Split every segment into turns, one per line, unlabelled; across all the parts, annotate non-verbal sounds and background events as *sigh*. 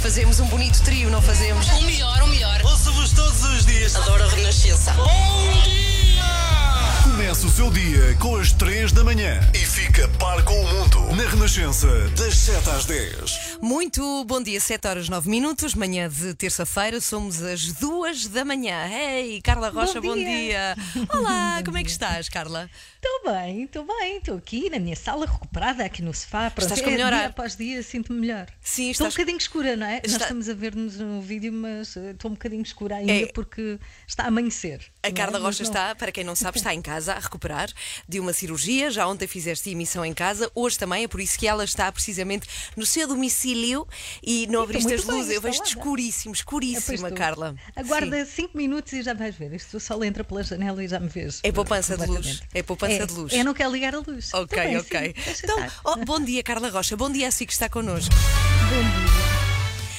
Fazemos um bonito trio, não fazemos?
O melhor, o melhor.
Ouço-vos todos os dias.
Adoro a Renascença.
Bom dia!
Começa o seu dia com as 3 da manhã e fica par com o mundo na Renascença, das 7 às 10.
Muito bom dia, 7 horas 9 minutos, manhã de terça-feira, somos as 2 da manhã. Ei, Carla Rocha, bom,
Bom dia.
dia. *laughs* Olá, como é que estás, Carla?
Estou bem, estou bem, estou aqui na minha sala recuperada, aqui no sofá. Pronto,
Estás com
é
melhor
dia após dia sinto-me melhor.
Sim,
Estou um
estás-
bocadinho escura, não é?
Está-
Nós estamos a ver-nos no vídeo, mas eh, estou um bocadinho escura ainda
É.
porque está a amanhecer.
A
é?
Carla
Mas
Rocha
não-
está, para quem não sabe, está em casa a recuperar de uma cirurgia. Já ontem fizeste emissão em casa, hoje também, é por isso que ela está precisamente no seu domicílio e não abriste as
bem
luzes. Eu vejo-te escuríssimo,
Ah,
escuríssima. Carla.
Aguarda
Sim.
5 minutos e já vais ver. Isto sol entra pela janela e já me vês.
É poupança de luz. É poupança
É,
de luz.
Eu não quero ligar a luz.
Ok,
Tá bem,
ok.
sim,
Então, oh, bom dia, Carla Rocha. Bom dia a si que está connosco.
Bom dia.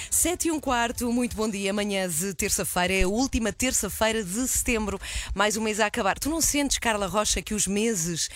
7 e um quarto, muito bom dia. Amanhã de terça-feira é a última terça-feira de setembro. Mais um mês a acabar. Tu não sentes, Carla Rocha, que os meses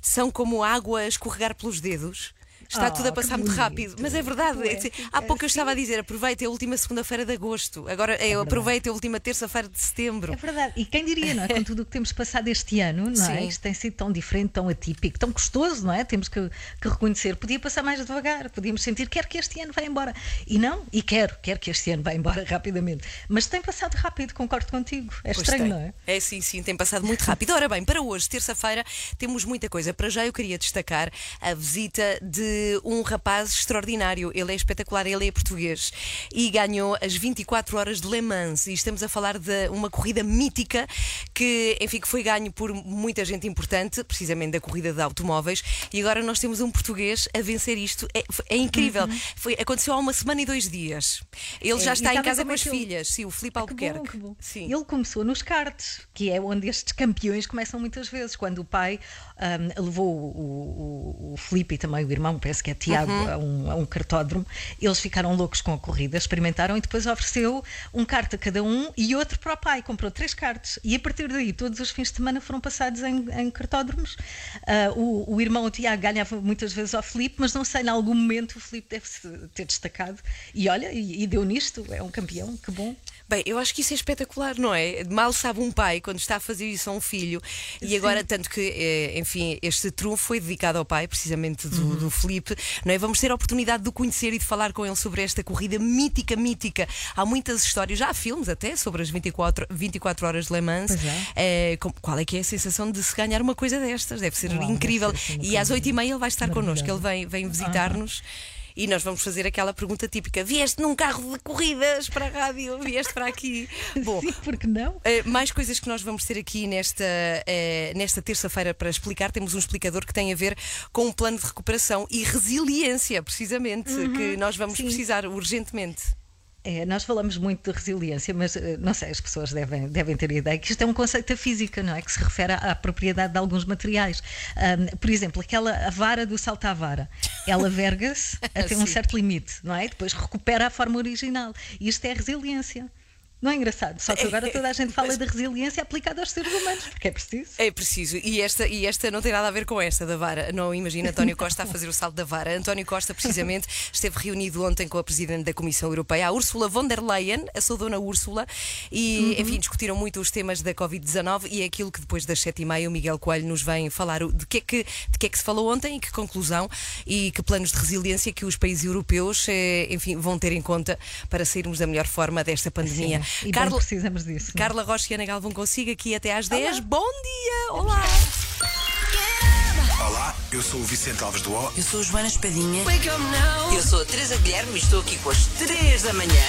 são como água a escorregar pelos dedos? Está tudo a passar
que
muito rápido, mas é verdade. é há pouco eu estava a dizer, aproveita a última segunda-feira de agosto. Agora eu aproveito a última terça-feira de setembro.
É verdade. E quem diria, não é? Com tudo o que temos passado este ano, não é?
Sim.
Isto tem sido tão diferente, tão atípico, tão gostoso, não é? Temos que, que reconhecer. Podia passar mais devagar, podíamos sentir, quero que este ano vá embora. E não, e quero, quero que este ano vá embora *laughs* rapidamente. Mas tem passado rápido, concordo contigo. É
Pois
estranho,
tem.
não é?
É sim, sim, tem passado muito rápido. Ora bem, para hoje, terça-feira, temos muita coisa. Para já eu queria destacar a visita de um rapaz extraordinário. Ele é espetacular, ele é português e ganhou as 24 horas de Le Mans. E estamos a falar de uma corrida mítica que, enfim, que foi ganho por muita gente importante, precisamente da corrida de automóveis. E agora nós temos um português a vencer isto. É, é incrível. Foi, aconteceu há uma semana e dois dias. Ele já
Uhum. É,
está
e
em casa com as
que
filhas. Sim, o Filipe
Que
Albuquerque.
bom, que bom.
Sim.
Ele começou nos karts, que é onde estes campeões começam muitas vezes. Quando o pai ahm, levou o, o, o Filipe e também o irmão, que é Tiago,
Uhum.
a, um, a um kartódromo, eles ficaram loucos com a corrida, experimentaram e depois ofereceu um kart a cada um e outro para o pai. Comprou três karts. E a partir daí, todos os fins de semana foram passados em, em kartódromos. Ah, o, o irmão, o Tiago, ganhava muitas vezes ao Filipe, mas não sei, em algum momento o Filipe deve ter destacado. E olha, e, e deu nisto, é um campeão, que bom.
Bem, eu acho que isso é espetacular, não é? Mal sabe um pai quando está a fazer isso a um filho. E agora, tanto que, eh, enfim, este trunfo foi dedicado ao pai, precisamente do,
Uhum.
do Felipe, não é? Vamos ter a oportunidade de o conhecer e de falar com ele sobre esta corrida mítica, mítica. Há muitas histórias, já há filmes até sobre as 24, 24 horas de Le Mans.
É.
Com- qual é que é a sensação de se ganhar uma coisa destas? Deve ser
Uau, deve
incrível.
ser assim uma
e às
coisa
8h30 ele vai estar connosco, ele vem, vem visitar-nos. E nós vamos fazer aquela pergunta típica: vieste num carro de corridas para a rádio? Vieste para aqui? *laughs* Bom,
Sim, porque não?
Uh, mais coisas que nós vamos ter aqui nesta, uh, nesta terça-feira para explicar. Temos um explicador que tem a ver com um plano de recuperação e resiliência, precisamente, que nós vamos
sim.
precisar urgentemente.
É, nós falamos muito de resiliência, mas eh, não sei, as pessoas devem, devem ter a ideia que isto é um conceito da física, não é? Que se refere à, à propriedade de alguns materiais. Ahm, por exemplo, aquela a vara do salto à vara, ela verga-se *laughs* até um certo limite, não é? Depois recupera a forma original. Isto é resiliência. Não é engraçado? Só que agora toda a gente fala de resiliência aplicada aos seres humanos, porque é preciso.
É preciso. E esta, e esta não tem nada a ver com esta da vara. Não imagina António Costa a fazer o salto da vara. António Costa, precisamente, esteve reunido ontem com a Presidente da Comissão Europeia, a Ursula von der Leyen, a sua dona Úrsula, e, enfim, discutiram muito os temas da Covid-19 e é aquilo que depois das sete e meia o Miguel Coelho nos vem falar. De que, é que, de que é que se falou ontem e que conclusão e que planos de resiliência que os países europeus, eh, enfim, vão ter em conta para sairmos da melhor forma desta pandemia.
E bem precisamos disso. não?
Carla Rocha e Ana Galvão consigo aqui até às 10. Bom dia! Olá!
Olá, eu sou o Vicente Alves do O.
Eu sou a Joana Espadinha. Eu sou a Teresa Guilherme e estou aqui com as 3 da manhã.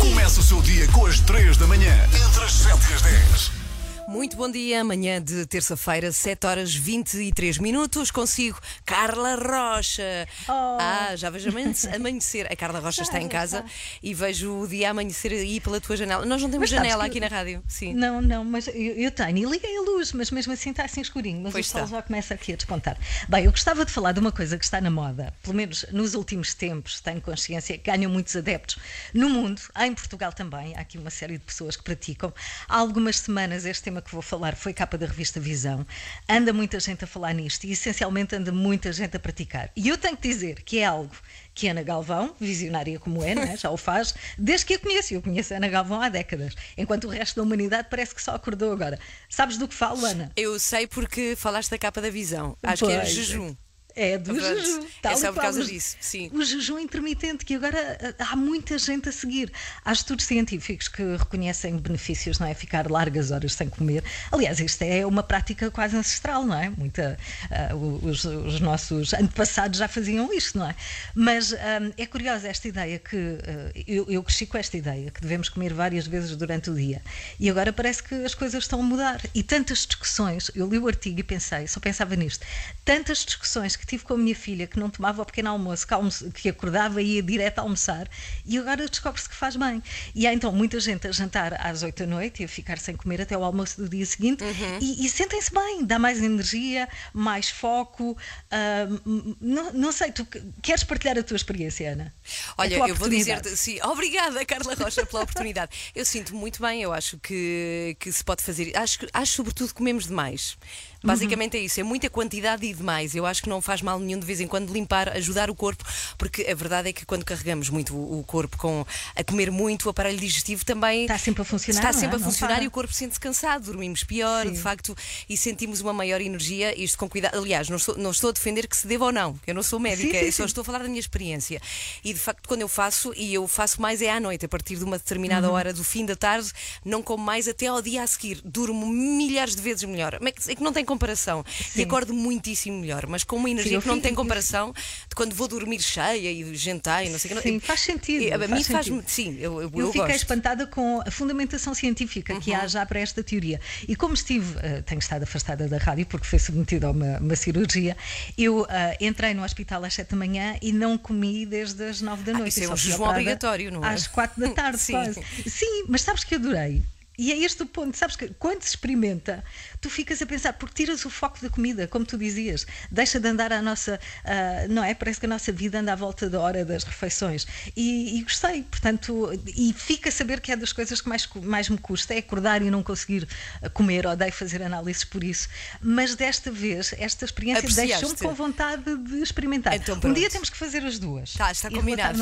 Começa o seu dia com as 3 da manhã, entre as 7 e as 10.
Muito bom dia, amanhã de terça-feira, 7 horas 23 minutos. Consigo Carla Rocha.
Oh.
Ah, já vejo amanhece- *laughs* amanhecer. A Carla Rocha está em casa e vejo o dia amanhecer aí pela tua janela. Nós não temos janela aqui na rádio. Sim.
Não, não, mas eu, eu tenho. E liguei a luz, mas mesmo assim está assim escurinho. Mas
Pois
o sol já começa aqui a descontar. Bem, eu gostava de falar de uma coisa que está na moda, pelo menos nos últimos tempos, tenho consciência que ganham muitos adeptos no mundo, há em Portugal também. Há aqui uma série de pessoas que praticam. Há algumas semanas este tema que vou falar foi capa da revista Visão. Anda muita gente a falar nisto e essencialmente anda muita gente a praticar. E eu tenho que dizer que é algo que Ana Galvão, visionária como é, né, já o faz, desde que a conheço. Eu conheço a Ana Galvão há décadas, enquanto o resto da humanidade parece que só acordou agora. Sabes do que falo, Ana?
Eu sei porque falaste da capa da visão. Acho que é
Pois.
jejum.
É do
Pronto.
jejum.
É só por causa
O-
disso, sim.
O jejum intermitente, que agora ah, há muita gente a seguir. Há estudos científicos que reconhecem benefícios, não é? Ficar largas horas sem comer. Aliás, isto é uma prática quase ancestral, não é? Muita, ah, os, os nossos antepassados já faziam isto, não é? Mas ah, é curiosa esta ideia que. ah, eu, eu cresci com esta ideia, que devemos comer várias vezes durante o dia. E agora parece que as coisas estão a mudar. E tantas discussões, eu li o artigo e pensei, só pensava nisto, tantas discussões que tive com a minha filha que não tomava o pequeno almoço, que, almoço- que acordava e ia direto a almoçar, e agora descobre-se que faz bem. E há então muita gente a jantar às 8 da noite e a ficar sem comer até o almoço do dia seguinte,
Uhum.
e, e sentem-se bem, dá mais energia, mais foco. ah, m- não, não sei, tu que- queres partilhar a tua experiência, Ana?
Olha, eu vou dizer-te, sim, obrigada, Carla Rocha, pela oportunidade. Eu sinto muito bem, eu acho que, que se pode fazer. Acho, que- acho sobretudo que comemos demais. Basicamente é isso, é muita quantidade e demais. Eu acho que não faz mal nenhum de vez em quando limpar, ajudar o corpo, porque a verdade é que quando carregamos muito o corpo com a comer muito, o aparelho digestivo também
Está sempre a funcionar,
Está
é?
sempre a
Não
funcionar e o corpo sente-se cansado, dormimos pior,
Sim.
de facto, e sentimos uma maior energia, isto com cuidado. Aliás, não estou, não estou a defender que se deva ou não, eu não sou médica,
Sim, sim,
só estou a falar da minha experiência. E de facto, quando eu faço, e eu faço mais é à noite, a partir de uma determinada
Uhum.
hora do fim da tarde, não como mais até ao dia a seguir. Durmo milhares de vezes melhor. Mas É que não tem comparação. E
Sim.
acordo muitíssimo melhor, mas com uma energia
eu
que não tem comparação de quando vou dormir cheia e jantar e não sei o que.
Sim, faz sentido,
E, A
faz
mim faz-me. Sim, eu, eu,
Eu,
eu
fiquei
gosto. Uhum.
espantada com a fundamentação científica que há já para esta teoria. E como estive, eh, tenho estado afastada da rádio porque foi submetida a uma, uma cirurgia, eu eh, entrei no hospital às 7 da manhã e não comi desde as 9 da
Ah,
noite.
isso é um jejum obrigatório, não é?
Às 4 da tarde, *laughs*
Sim.
quase. Sim, mas sabes que adorei. E é este o ponto, sabes que quando se experimenta, tu ficas a pensar, porque tiras o foco da comida, como tu dizias, deixa de andar a nossa, ah, não é? Parece que a nossa vida anda à volta da hora das refeições. E, e gostei, portanto, e fica a saber que é das coisas que mais, mais me custa, é acordar e não conseguir ah, comer, odeio fazer análises por isso. Mas desta vez, esta experiência deixou-me com vontade de experimentar.
Então
um dia temos que fazer as duas.
Tá, está combinado.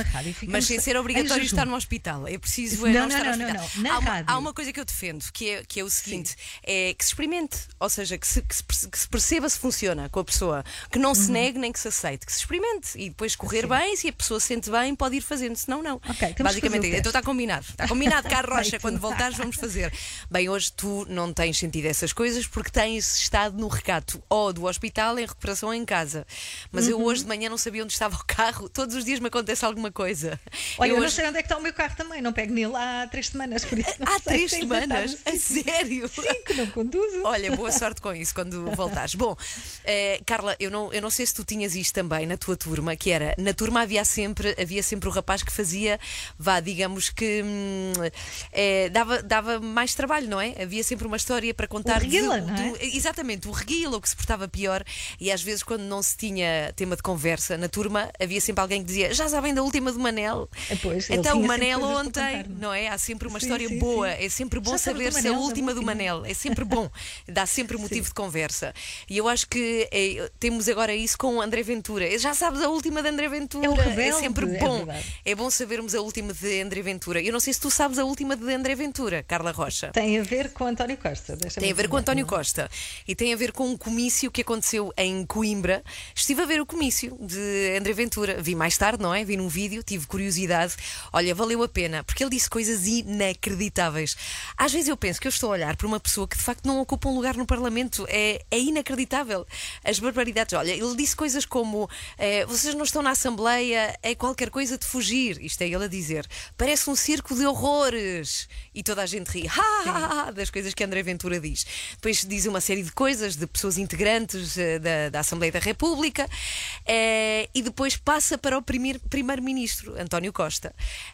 Mas sem ser obrigatório estar no hospital. É preciso é
Não,
não,
não, não, não. Na
há, uma, há uma coisa que eu defendo, que é, que é o seguinte: é que se experimente, ou seja, que se, que se perceba se funciona com a pessoa, que não
Uhum.
se negue nem que se aceite, que se experimente e depois correr bem, se a pessoa se sente bem, pode ir fazendo, senão não.
Ok, temos que
Basicamente, então está combinado. Está combinado, Carlos Rocha, quando voltares vamos fazer. Bem, hoje tu não tens sentido essas coisas porque tens estado no recato ou do hospital em recuperação ou em casa. Mas
Uhum.
eu hoje de manhã não sabia onde estava o carro, todos os dias me acontece alguma coisa.
Olha, eu, não
hoje-
sei onde é que está o meu carro também, não pego nele há três semanas, por isso não
Há três
se no
semanas? A sério?
Sim, que não conduzo.
Olha, boa sorte com isso quando voltares. Bom, eh, Carla, eu não, eu não sei se tu tinhas isto também na tua turma, que era, na turma havia sempre, havia sempre o rapaz que fazia, vá, digamos que hum, eh, dava, dava mais trabalho, não é? Havia sempre uma história para contar. de-
reguila, não é?
do- exatamente, o reguila, o que se portava pior, e às vezes quando não se tinha tema de conversa na turma, havia sempre alguém que dizia, já sabem da última do Manel?
É, pois,
então, o Manel ontem,
é?
não é? Há sempre uma
Sim,
história
sim,
boa,
sim.
é sempre bom
Já sabes
saber
do
se a última do. Manel, é sempre bom, dá sempre motivo de conversa. E eu acho que eh, temos agora isso com o André Ventura. Já sabes a última de André Ventura,
É o rebelde,
sempre
é
bom.
verdade.
É, bom sabermos a última de André Ventura. Eu não sei se tu sabes a última de André Ventura, Carla Rocha.
Tem a ver com António Costa.
Tem a ver com. António Costa e tem a ver com um comício que aconteceu em Coimbra. Estive a ver o comício de André Ventura. Vi mais tarde, não é? Vi num vídeo, tive curiosidade. Olha, valeu a pena, porque ele disse coisas inacreditáveis. Às vezes eu penso que eu estou a olhar para uma pessoa que de facto não ocupa um lugar no Parlamento. É, é inacreditável. As barbaridades. Olha, ele disse coisas como: eh, vocês não estão na Assembleia, é qualquer coisa de fugir. Isto é ele a dizer. Parece um circo de horrores. E toda a gente ri. *laughs* Ha, ha, ha, das coisas que André Ventura diz. Depois diz uma série de coisas de pessoas integrantes eh, da, da Assembleia da República eh, e depois passa para o primeiro- primeiro-ministro, António Costa.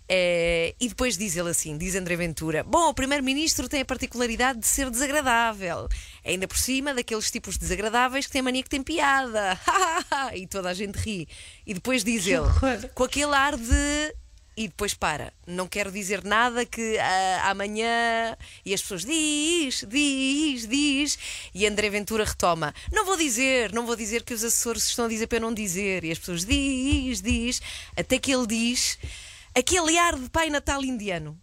Eh, e depois diz ele assim: diz André Ventura, bom, o primeiro-ministro tem a particularidade de ser desagradável. Ainda por cima daqueles tipos desagradáveis que têm mania que tem piada. *laughs* e toda a gente ri. E depois diz ele, com aquele ar de e depois para. Não quero dizer nada que ah, amanhã. E as pessoas diz, diz, diz. E André Ventura retoma: Não vou dizer, não vou dizer que os assessores estão a dizer para eu não dizer. E as pessoas diz, diz. Até que ele diz aquele ar de Pai Natal indiano.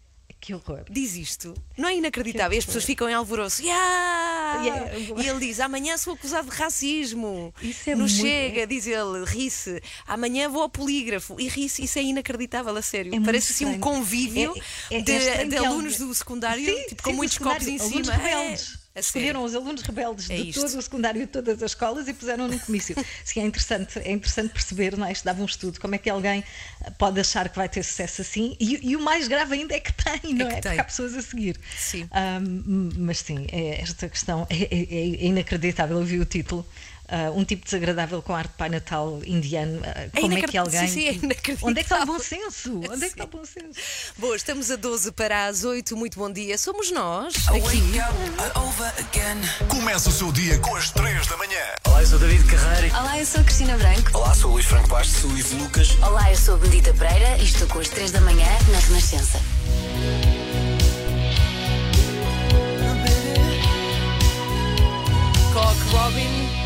Que horror.
Diz isto. Não é inacreditável. E as pessoas ficam em alvoroço. Yeah!
Yeah.
E ele diz: Amanhã sou acusado de racismo.
Isso é
Não
muito-
chega, diz ele, ri-se. Amanhã vou ao polígrafo. E ri-se. Isso é inacreditável, a sério.
É
Parece assim um convívio
É- é- é
de, de alunos do secundário,
Sim,
tipo, com
sim, do
muitos copos em cima.
Rebeldes.
É.
Escolheram os alunos rebeldes
É
de
isto.
todo o secundário de todas as escolas e puseram num comício. Sim, é interessante, é interessante perceber, não é? Isto dava um estudo, como é que alguém pode achar que vai ter sucesso assim e, e o mais grave ainda é que tem, não é?
que tem.
Porque há pessoas a seguir.
Sim.
Ahm, mas sim, é- esta questão é, é- é inacreditável. Eu vi o título. Ah, um tipo desagradável com arte de Pai Natal indiano. ah, como é que
inacredi-
alguém.
sim, sim, é.
Onde é que está o bom senso? *laughs* Onde é que está o bom senso?
Bom, estamos a 12 para as 8. Muito bom dia. Somos nós. Aqui.
Começa o seu dia com as 3 da manhã.
Olá, eu sou David Carreira.
Olá, eu sou a Cristina Branco.
Olá, sou o Luís Franco Bastos. Sou o Ivo Lucas.
Olá, eu sou a Benedita Pereira e estou com as 3 da manhã na Renascença.
Cock Robin.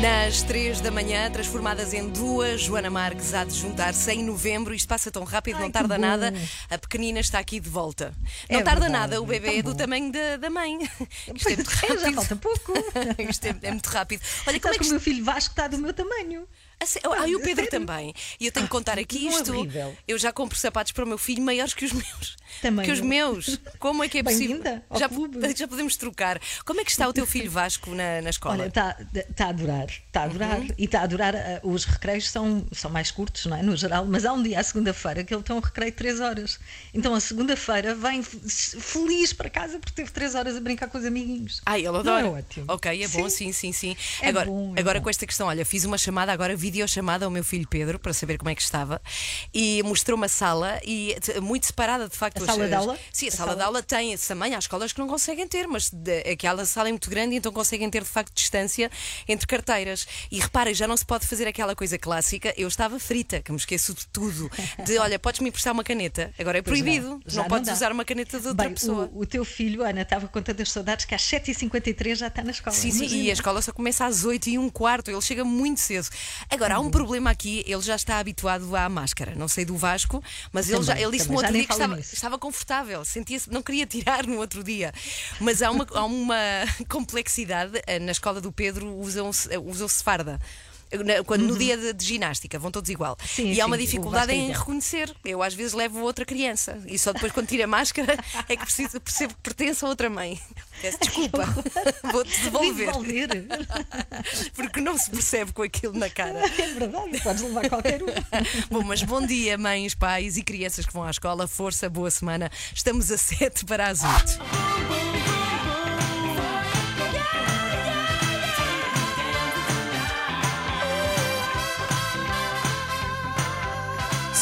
Nas 3 da manhã, transformadas em duas, Joana Marques há de juntar-se em novembro. Isto passa tão rápido,
Ai,
não tarda nada. A pequenina está aqui de volta.
É
não tarda
verdade,
nada, o bebê
tão
é do tamanho da, da mãe. *laughs* Isto é muito
é,
rápido.
já falta pouco. *laughs*
Isto é, é muito rápido. Olha, como
Sabe
é que
o meu filho Vasco está do meu tamanho.
Ah, Ah, e o *laughs* Pedro também. E eu tenho que contar aqui
Não é
isto.
horrível.
Eu já compro sapatos para o meu filho maiores que os meus.
Também
que os
eu.
meus. Como é que é possível? Já, *laughs* já podemos trocar. Como é que está o teu filho Vasco na, na escola?
Olha, está tá a adorar, está a adorar.
Uhum.
E está a adorar. ah, os recreios são, são mais curtos, não é? No geral, mas há um dia, à segunda-feira, que ele tem um recreio de 3 horas. Então, a segunda-feira, vem feliz para casa porque teve 3 horas a brincar com os amiguinhos.
Ai, ele
Não
adora.
é ótimo?
Ok, é bom, sim, sim, sim.
É
agora,
bom, é
agora
bom.
com esta questão, olha, fiz uma chamada, agora videochamada ao meu filho Pedro para saber como é que estava e mostrou uma sala e muito separada, de facto.
A
as-
sala de aula?
Sim, a,
A
sala,
sala?
de aula tem esse tamanho. Há escolas que não conseguem ter, mas de- aquela sala é muito grande, então conseguem ter de facto distância entre carteiras. E reparem, já não se pode fazer aquela coisa clássica. Eu estava frita, que me esqueço de tudo. De *laughs* olha, podes-me emprestar uma caneta. Agora é
Pois
proibido.
não,
Não, podes usar uma caneta de outra
Bem,
pessoa.
o, o teu filho, Ana, estava com tantas saudades que às 7h53 já está na escola.
Sim, sim, e a escola só começa às 8 e um quarto, ele chega muito cedo. Agora, há um problema aqui, ele já está habituado à máscara. Não sei do Vasco, mas ele, já,
Também,
ele disse-me
também,
outro dia que estava, estava confortável, sentia-se, não queria tirar no outro dia. Mas há uma, há uma *laughs* complexidade, eh, na escola do Pedro usam-se eh, usam-se farda. Quando no dia de, de ginástica vão todos igual.
Uhum. Sim,
e há uma
sim,
dificuldade
é
em
igual.
reconhecer. Eu às vezes levo outra criança e só depois quando tira a máscara é que preciso, percebo que pertence a outra mãe. Peço desculpa, *laughs* vou-te devolver.
Devolver. *laughs*
Porque não se percebe com aquilo na cara.
É verdade, podes levar qualquer um. *laughs*
Bom, mas bom dia, mães, pais e crianças que vão à escola. Força, boa semana. Estamos a 7 para as 8.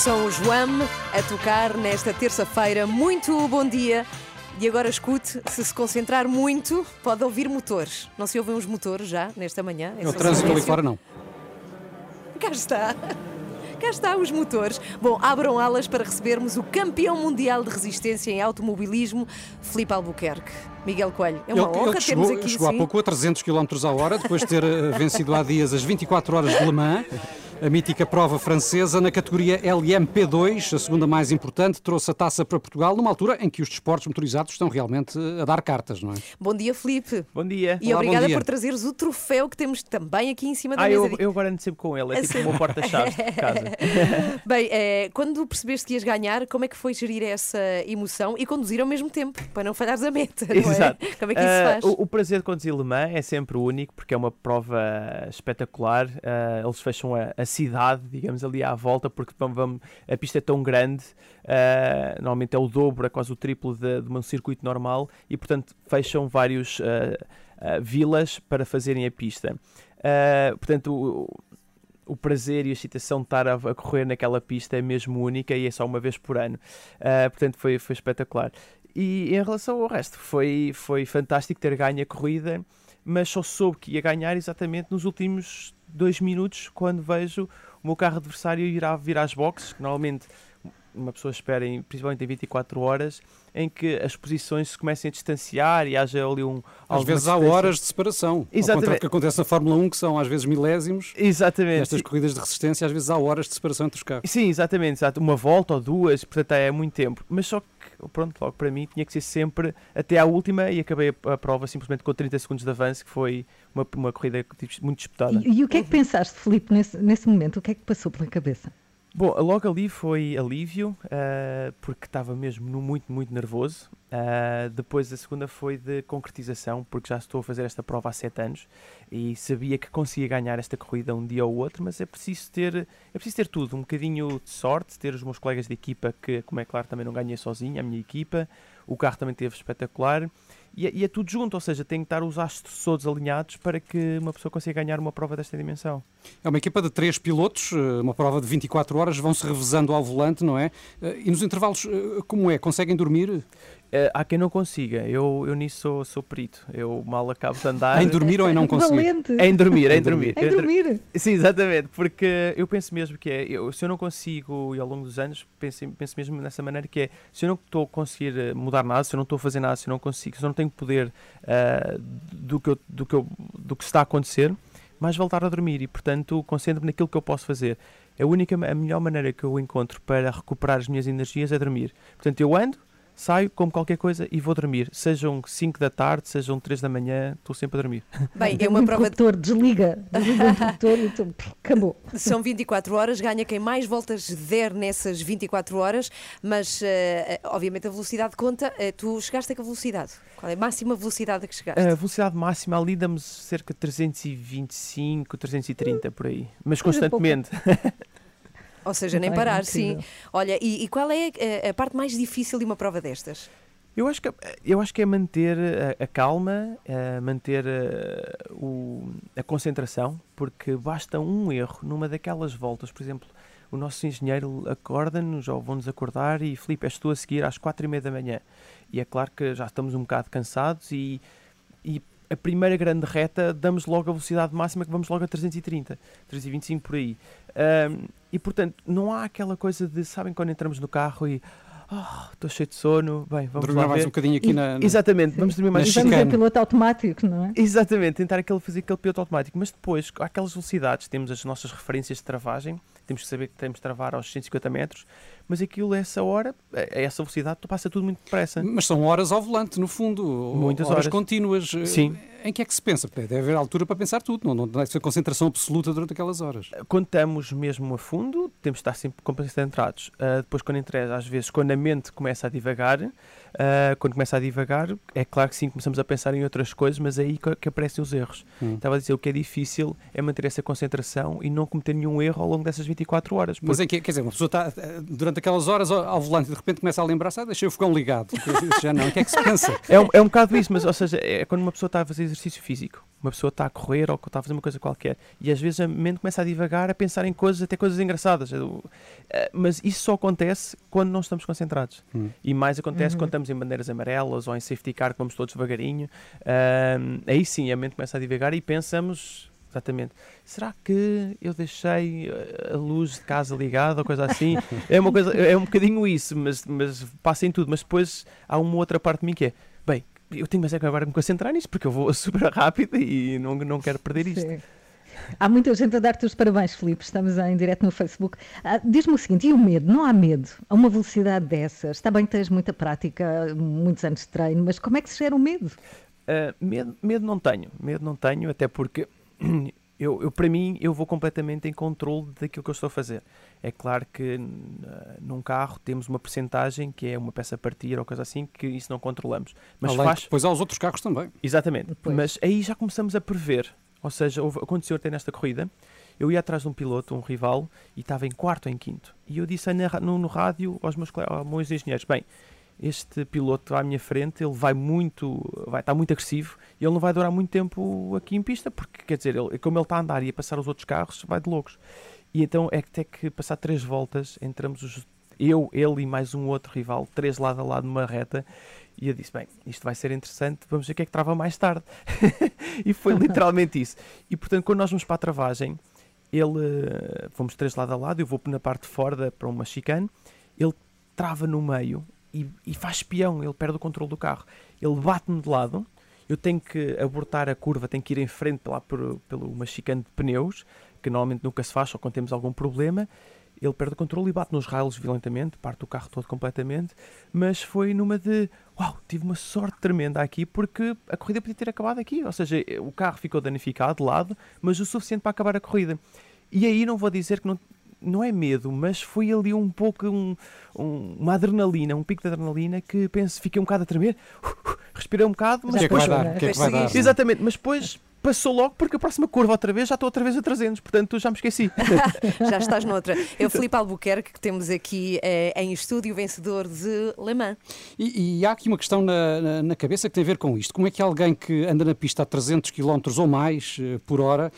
São os Wham a tocar nesta terça-feira. Muito bom dia. E agora escute, se se concentrar muito, pode ouvir motores. Não se ouvem os motores já, nesta manhã?
É o trânsito ali fora, não.
Cá está. Cá está os motores. Bom, abram alas para recebermos o campeão mundial de resistência em automobilismo, Filipe Albuquerque. Miguel Coelho, é uma
Ele,
honra
ele que
termos
chegou,
aqui
chegou há
sim.
pouco a 300 km a hora, depois de ter eh, *laughs* vencido há dias as 24 horas de Le Mans, a mítica prova francesa na categoria LMP2, a segunda mais importante, trouxe a taça para Portugal numa altura em que os desportos motorizados estão realmente eh, a dar cartas, não é?
Bom dia, Filipe.
Bom dia.
E
Olá,
obrigada
dia.
por trazeres o troféu que temos também aqui em cima da
Ah,
mesa.
eu, eu agora ando sempre com ele, é
A
tipo uma porta-chave de casa. *laughs*
Bem, eh, quando percebeste que ias ganhar, como é que foi gerir essa emoção e conduzir ao mesmo tempo, para não falhares a meta, não
Exato.
é? *laughs* Como é que isso
Ah,
faz?
o, o prazer de conduzir Le Mans é sempre único porque é uma prova espetacular. Ah, eles fecham a, a cidade, digamos, ali à volta, porque vamos, vamos- a pista é tão grande, ah, normalmente é o dobro, é quase o triplo de, de um circuito normal, e portanto fecham vários ah, ah, vilas para fazerem a pista. Portanto, o, o prazer e a excitação de estar a, a correr naquela pista é mesmo única e é só uma vez por ano. Portanto, foi, foi espetacular. E em relação ao resto, foi, foi fantástico ter ganho a corrida, mas só soube que ia ganhar exatamente nos últimos dois minutos, quando vejo o meu carro adversário ir, a, vir às boxes, que normalmente uma pessoa espera, em, principalmente em 24 horas, em que as posições se comecem a distanciar e haja ali um.
Às vezes há horas de separação. Exatamente. Ao que acontece na Fórmula 1, que são às vezes milésimos.
Exatamente.
Nestas corridas de resistência, às vezes há horas de separação entre os carros.
Sim, exatamente. Exato. Uma volta ou duas, portanto é muito tempo. Mas só que, pronto, logo para mim tinha que ser sempre até à última e acabei a, a prova simplesmente com 30 segundos de avanço, que foi uma, uma corrida muito disputada.
E, e o que é que pensaste, Filipe, nesse, nesse momento? O que é que passou pela cabeça?
Bom, logo ali foi alívio, uh, porque estava mesmo muito, muito nervoso. Uh, depois a segunda foi de concretização, porque já estou a fazer esta prova há sete anos e sabia que conseguia ganhar esta corrida um dia ou outro, mas é preciso ter, é preciso ter tudo, um bocadinho de sorte, ter os meus colegas de equipa, que como é claro também não ganhei sozinho, a minha equipa, o carro também teve espetacular e, é, e é tudo junto, ou seja, tem que estar os astros todos alinhados para que uma pessoa consiga ganhar uma prova desta dimensão.
É uma equipa de três pilotos, eh, uma prova de 24 horas, vão-se revezando ao volante, não é? Eh, e nos intervalos, eh, como é? Conseguem dormir?
Uh, há quem não consiga, eu, eu nisso sou, sou perito. Eu mal acabo de andar.
em dormir ou em não conseguir?
Em dormir, em dormir.
Em dormir.
Sim, exatamente, porque eu penso mesmo que é, eu, se eu não consigo, e ao longo dos anos, penso, penso mesmo nessa maneira que é, se eu não estou a conseguir eh, mudar nada, se eu não estou a fazer nada, se eu não consigo, se eu não tenho poder uh, do, que eu, do, que eu, do que está a acontecer, mais voltar a dormir e, portanto, concentro-me naquilo que eu posso fazer. A única, a melhor maneira que eu encontro para recuperar as minhas energias é dormir. Portanto, eu ando, saio, como qualquer coisa e vou dormir. Sejam 5 da tarde, sejam 3 da manhã, estou sempre a dormir. *laughs*
Bem, é uma prova de. desliga, desliga o interruptor e tu, acabou.
São 24 horas, ganha quem mais voltas der nessas 24 horas, mas uh, obviamente a velocidade conta. Uh, tu chegaste a que velocidade? Qual é a máxima velocidade a que chegaste?
A velocidade máxima ali damos cerca de 325, 330 por aí, mas constantemente. *laughs*
Ou seja, nem parar, sim. Olha, e, e qual é a, a, parte mais difícil de uma prova destas?
Eu acho que, eu acho que é manter a, a calma, a manter a, o, a concentração, porque basta um erro numa daquelas voltas, por exemplo, o nosso engenheiro acorda-nos ou vão-nos acordar e Filipe, és tu a seguir às quatro e meia da manhã. E é claro que já estamos um bocado cansados e, e a primeira grande reta damos logo a velocidade máxima que vamos logo a 330, 325 por aí. Um, e portanto, não há aquela coisa de, sabem, quando entramos no carro e oh, estou cheio de sono, bem, vamos
dormir
lá
mais
ver.
um bocadinho aqui
e,
na,
Exatamente, vamos dormir mais
um bocadinho. Vamos piloto automático, não é?
Exatamente, tentar aquele, fazer aquele piloto automático, mas depois, aquelas velocidades, temos as nossas referências de travagem, temos que saber que temos de travar aos 150 metros, mas aquilo, essa hora, a essa velocidade, passa tudo muito depressa.
Mas são horas ao volante, no fundo.
Muitas
horas.
horas.
contínuas.
Sim.
Em que é que se pensa? Deve haver altura para pensar tudo, não, não deve ser concentração absoluta durante aquelas horas.
Quando estamos mesmo a fundo, temos de estar sempre concentrados. Uh, depois, quando entrega, às vezes, quando a mente começa a divagar, uh, quando começa a divagar, é claro que sim, começamos a pensar em outras coisas, mas é aí que, aparecem os erros. Hum. Estava a dizer, o que é difícil é manter essa concentração e não cometer nenhum erro ao longo dessas 24 horas.
Porque... Mas é que, quer dizer, uma pessoa está, eh, durante aquelas horas ao volante e de repente começa a lembrar-se, ah, deixei o fogão ligado. *laughs* Já não, o que é que se pensa? *laughs*
É um, é um bocado isso, mas, ou seja, é quando uma pessoa está a fazer exercício físico uma pessoa está a correr ou está a fazer uma coisa qualquer e às vezes a mente começa a divagar a pensar em coisas, até coisas engraçadas. Eh, mas isso só acontece quando não estamos concentrados. Hum. E mais acontece uhum. quando estamos em bandeiras amarelas ou em safety car, que vamos todos devagarinho. Uh, aí sim a mente começa a divagar e pensamos. Exatamente. Será que eu deixei eh, a luz de casa ligada ou coisa assim? é uma coisa, é um bocadinho isso, mas, mas passa em tudo. Mas depois há uma outra parte de mim que é, bem, eu tenho mais é que agora me concentrar nisso porque eu vou *laughs* super rápido e não, não quero perder isto. Sim.
Há muita gente a dar-te os parabéns, Filipe. Estamos em direto no Facebook. Ah, Diz-me o seguinte: e o medo? Não há medo a uma velocidade dessas? Está bem que tens muita prática, muitos anos de treino, mas como é que se gera o medo?
Uh, medo, medo não tenho. Medo não tenho, até porque *clears throat* eu, eu, para mim, eu vou completamente em controle daquilo que eu estou a fazer. É claro que num carro temos uma percentagem que é uma peça a partir ou coisa assim, que isso não controlamos.
Mas Além faz... depois há os outros carros também.
Exatamente. Depois. Mas aí já começamos a prever. Ou seja, houve, aconteceu até nesta corrida, eu ia atrás de um piloto, um rival, e estava em quarto ou em quinto. E eu disse no, no rádio aos meus, aos meus engenheiros, bem, este piloto à minha frente, ele vai muito, vai estar muito agressivo e ele não vai durar muito tempo aqui em pista, porque quer dizer, ele, como ele está a andar e a passar os outros carros, vai de loucos. E então é que tem que passar três voltas, entramos os, eu, ele e mais um outro rival, três lado a lado numa reta, e eu disse, bem, isto vai ser interessante, vamos ver o que é que trava mais tarde. *laughs* e foi literalmente isso. E portanto, quando nós vamos para a travagem, ele, fomos três lado a lado, eu vou na parte de fora para uma chicane, ele trava no meio e, e faz espião, ele perde o controle do carro. Ele bate-me de lado, eu tenho que abortar a curva, tenho que ir em frente lá por, pelo machicano de pneus, que normalmente nunca se faz só quando temos algum problema. Ele perde o controle e bate nos raios violentamente, parte o carro todo completamente, mas foi numa de uau, tive uma sorte tremenda aqui porque a corrida podia ter acabado aqui. Ou seja, o carro ficou danificado de lado, mas o suficiente para acabar a corrida. E aí não vou dizer que não, não é medo, mas foi ali um pouco um, um, uma adrenalina, um pico de adrenalina que penso, fiquei um bocado a tremer, respirei um bocado, mas
que é que
depois.
vai dar? Que é que vai dar?
Exatamente, mas depois passou logo porque a próxima curva outra vez já estou outra vez a 300, portanto já me esqueci. *laughs*
Já estás noutra. É o Filipe Albuquerque que temos aqui eh, em estúdio, vencedor de Le Mans.
E, e há aqui uma questão na, na- na cabeça que tem a ver com isto. Como é que alguém que anda na pista a 300 km ou mais eh, por hora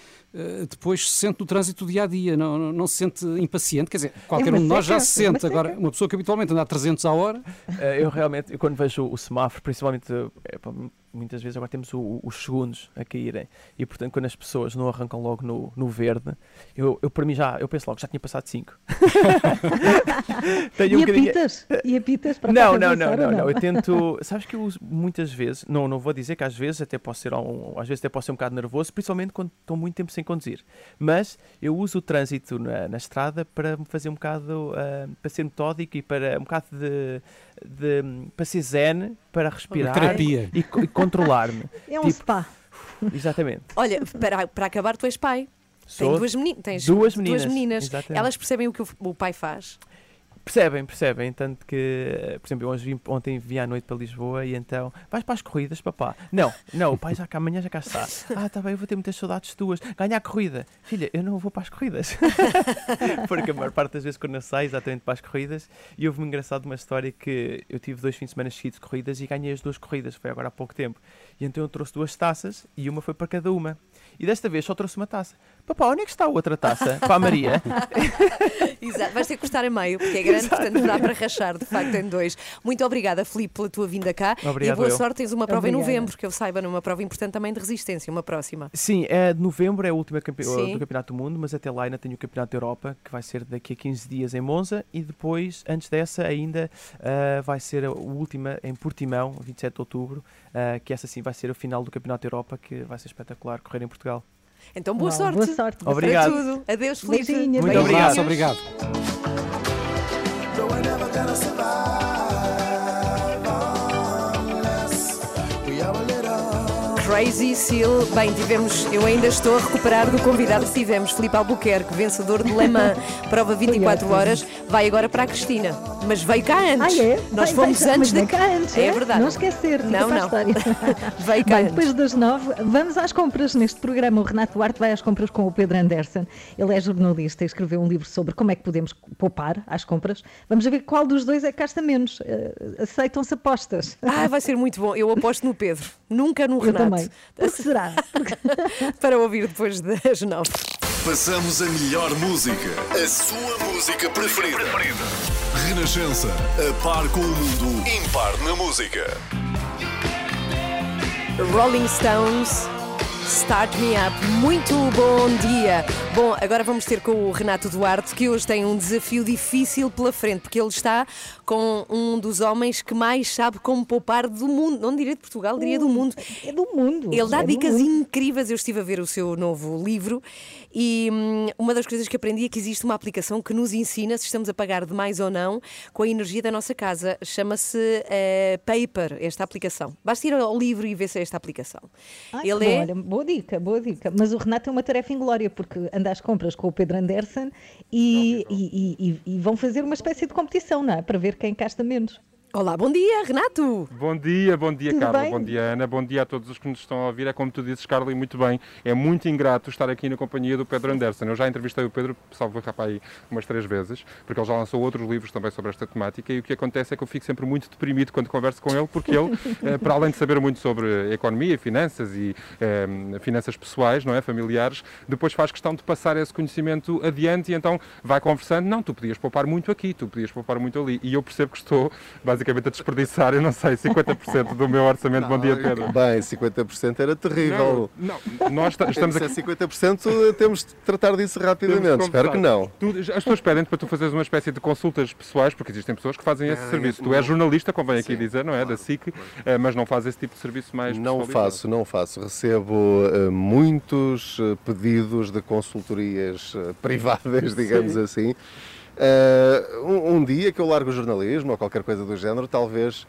depois se sente no trânsito do dia a dia? Não, não, não se sente impaciente? Quer dizer, qualquer
uma
um de nós já se
é
sente. Agora, uma pessoa que habitualmente anda a 300 à hora,
Eh, eu realmente, eu quando vejo o semáforo, principalmente, eh, pá, muitas vezes agora temos o- os segundos a caírem e portanto quando as pessoas não arrancam logo no, no verde, eu, eu para mim já, eu penso logo, já tinha passado 5. *laughs* Tenho
E
um bocadinho-
apitas? E apitas para
Não, não, não, não,
ou
não. Eu tento. *laughs* Sabes que eu uso muitas vezes, não, não vou dizer que às vezes até posso ser um, às vezes até posso ser um bocado nervoso, principalmente quando estou muito tempo sem conduzir. Mas eu uso o trânsito na, na estrada para me fazer um bocado ah, para ser metódico e para um bocado de, de para ser zen, para respirar
terapia.
e, e controlar-me.
É um
Tipo,
spa.
Exatamente.
Olha, para, para acabar, tu és pai.
Sou-
Tem duas, meni tens
duas meninas,
meninas.
exatamente.
Elas percebem o que o, o pai faz.
Percebem, percebem. Tanto que, por exemplo, ontem vim à noite para Lisboa e então, vais para as corridas, papá? Não, não, o pai já cá, amanhã já cá está. Ah, tá bem, eu vou ter muitas saudades tuas. Ganha a corrida. Filha, eu não vou para as corridas. *laughs* Porque a maior parte das vezes quando eu saio, exatamente para as corridas, e houve-me engraçado uma história que eu tive dois fins de semana seguidos de corridas e ganhei as duas corridas, foi agora há pouco tempo. E então eu trouxe duas taças e uma foi para cada uma. E desta vez só trouxe uma taça. Papá, onde é que está a outra taça? Para a Maria. *laughs*
Exato, vais ter que cortar a meio, porque é grande, portanto dá para rachar, de facto, em dois. Muito obrigada, Filipe, pela tua vinda cá.
Obrigado,
e boa
eu.
sorte, tens uma prova em
Obrigada.
novembro, que eu saiba, numa prova importante também de resistência, uma próxima.
Sim, é de novembro, é a última campe- do Campeonato do Mundo, mas até lá ainda tenho o Campeonato da Europa, que vai ser daqui a 15 dias em Monza, e depois, antes dessa, ainda ah, vai ser a última em Portimão, 27 de outubro, ah, que essa sim vai ser o final do Campeonato da Europa, que vai ser espetacular correr em Portugal.
Então boa
Uau,
sorte.
boa sorte,
Obrigado.
Para tudo. Adeus.
Beijinhos.
Muito obrigado.
obrigado.
Crazy Seal. Bem, tivemos, eu ainda estou a recuperar do convidado que tivemos, Filipe Albuquerque, vencedor de Le Mans, *laughs* prova 24
ótimo.
horas. Vai agora para a Cristina. Mas veio cá antes.
Ah, é?
Nós
Vai-
fomos
vai-
antes de
cá antes,
É
é?
verdade.
Não esquecer,
Não, não. *laughs* Veio cá
Bem,
antes.
depois das nove, vamos às compras neste programa. O Renato Duarte vai às compras com o Pedro Anderson. Ele é jornalista e escreveu um livro sobre como é que podemos poupar às compras. Vamos ver qual dos dois é que gasta menos. Eh, Aceitam-se apostas.
Ah, vai ser muito bom. Eu aposto no Pedro, nunca no
Eu
Renato.
também. Por que será? *laughs*
Para ouvir depois das nove.
Passamos a melhor música. A sua música preferida. Renascença. A par com o mundo. Impar na música.
Rolling Stones. Start Me Up. Muito bom dia. Bom, agora vamos ter com o Renato Duarte, que hoje tem um desafio difícil pela frente, porque ele está com um dos homens que mais sabe como poupar do mundo. Não diria de Portugal, diria do mundo.
É do mundo.
Ele dá
é
dicas
mundo.
incríveis. Eu estive a ver o seu novo livro e hum, uma das coisas que aprendi é que existe uma aplicação que nos ensina se estamos a pagar demais ou não com a energia da nossa casa. Chama-se eh, Paper, esta aplicação. Basta ir ao livro e ver se é esta aplicação.
Ai,
Ele é.
olha, boa dica, boa dica. Mas o Renato tem uma tarefa inglória, porque anda às compras com o Pedro Anderson e, e- e- e vão fazer uma espécie de competição, não é? Para ver quem gasta menos.
Olá, bom dia, Renato!
Bom dia, bom dia
Tudo
Carla,
bem?
bom dia Ana, bom dia a todos os que nos estão a ouvir. É como tu dizes, Carla, e muito bem. É muito ingrato estar aqui na companhia do Pedro Anderson. Eu já entrevistei o Pedro, salvo rapaz aí umas três vezes, porque ele já lançou outros livros também sobre esta temática e o que acontece é que eu fico sempre muito deprimido quando converso com ele, porque ele, *laughs* eh, para além de saber muito sobre economia, finanças e eh, finanças pessoais, não é, familiares, depois faz questão de passar esse conhecimento adiante e então vai conversando, não, tu podias poupar muito aqui, tu podias poupar muito ali. E eu percebo que estou basicamente a desperdiçar, eu não sei, 50% do meu orçamento. Bom dia, Pedro.
Bem, 50% era terrível.
Não, não, nós esta- estamos
Se é
aqui.
50% temos de tratar disso rapidamente. Espero que não.
Tu- as pessoas pedem para tu fazeres uma espécie de consultas pessoais, porque existem pessoas que fazem esse
Ah,
serviço. Tu
não.
és jornalista, convém aqui
Sim,
dizer, não é? Da SIC, eh, mas não faz esse tipo de serviço mais
Não faço, não faço. Recebo eh, muitos eh, pedidos de consultorias privadas, *laughs* digamos assim. Eh, um, um dia que eu largo o jornalismo ou qualquer coisa do género, talvez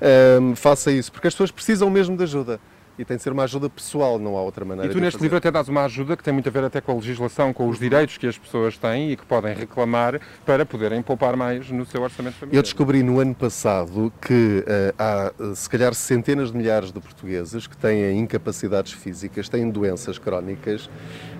eh, faça isso, porque as pessoas precisam mesmo de ajuda. E tem de ser uma ajuda pessoal, não há outra
E
maneira
tu
de
neste
fazer.
livro até dás uma ajuda que tem muito a ver até com a legislação, com os direitos que as pessoas têm e que podem reclamar para poderem poupar mais no seu orçamento familiar.
Eu descobri no ano passado que eh, há, eh, se calhar, centenas de milhares de portugueses que têm incapacidades físicas, têm doenças crónicas,